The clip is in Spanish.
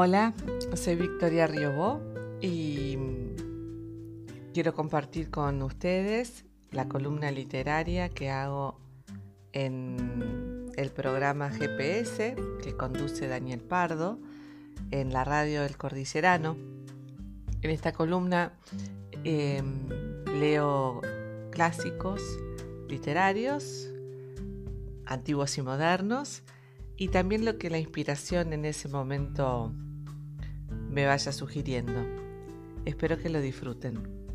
Hola, soy Victoria Riobó y quiero compartir con ustedes la columna literaria que hago en el programa GPS que conduce Daniel Pardo en la radio del Cordillerano. En esta columna em, leo clásicos literarios, antiguos y modernos, y también lo que la inspiración en ese momento me vaya sugiriendo. Espero que lo disfruten.